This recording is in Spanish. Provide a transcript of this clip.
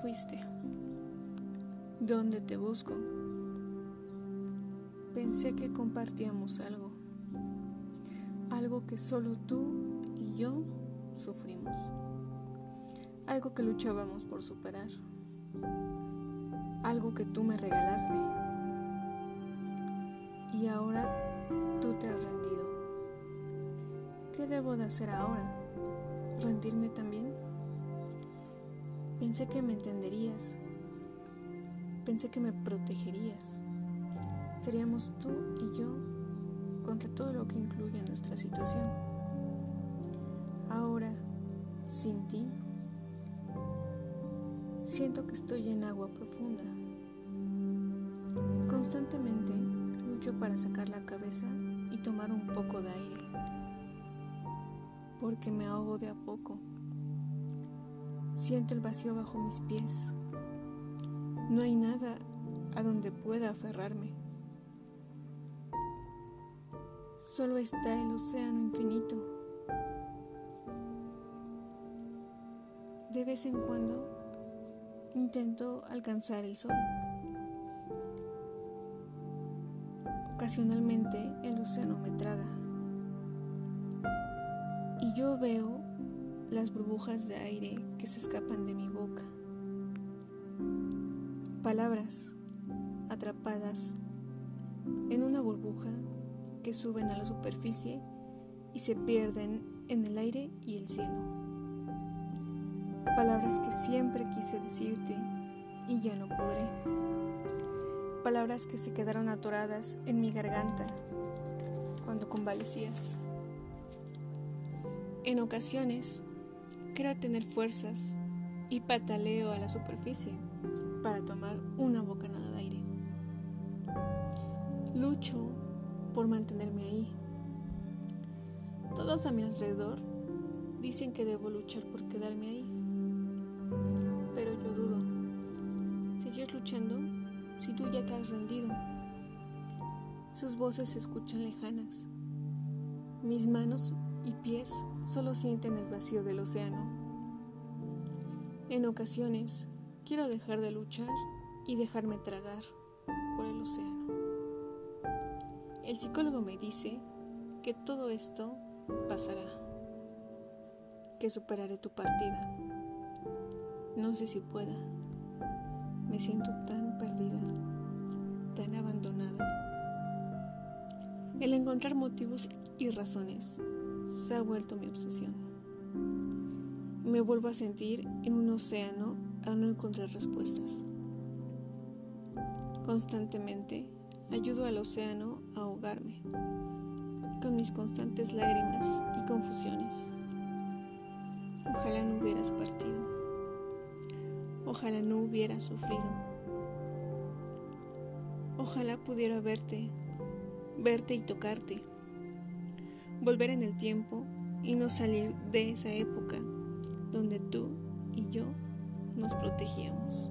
fuiste? ¿Dónde te busco? Pensé que compartíamos algo, algo que solo tú y yo sufrimos, algo que luchábamos por superar, algo que tú me regalaste y ahora tú te has rendido. ¿Qué debo de hacer ahora? ¿Rendirme también? Pensé que me entenderías. Pensé que me protegerías. Seríamos tú y yo contra todo lo que incluye nuestra situación. Ahora, sin ti, siento que estoy en agua profunda. Constantemente lucho para sacar la cabeza y tomar un poco de aire, porque me ahogo de a poco. Siento el vacío bajo mis pies. No hay nada a donde pueda aferrarme. Solo está el océano infinito. De vez en cuando intento alcanzar el sol. Ocasionalmente el océano me traga. Y yo veo las burbujas de aire que se escapan de mi boca. Palabras atrapadas en una burbuja que suben a la superficie y se pierden en el aire y el cielo. Palabras que siempre quise decirte y ya no podré. Palabras que se quedaron atoradas en mi garganta cuando convalecías. En ocasiones Quiero tener fuerzas y pataleo a la superficie para tomar una bocanada de aire. Lucho por mantenerme ahí. Todos a mi alrededor dicen que debo luchar por quedarme ahí. Pero yo dudo. ¿Seguir luchando si tú ya te has rendido? Sus voces se escuchan lejanas. Mis manos y pies solo sienten el vacío del océano. En ocasiones quiero dejar de luchar y dejarme tragar por el océano. El psicólogo me dice que todo esto pasará, que superaré tu partida. No sé si pueda. Me siento tan perdida, tan abandonada. El encontrar motivos y razones se ha vuelto mi obsesión. Me vuelvo a sentir en un océano a no encontrar respuestas. Constantemente ayudo al océano a ahogarme con mis constantes lágrimas y confusiones. Ojalá no hubieras partido. Ojalá no hubiera sufrido. Ojalá pudiera verte, verte y tocarte volver en el tiempo y no salir de esa época donde tú y yo nos protegíamos.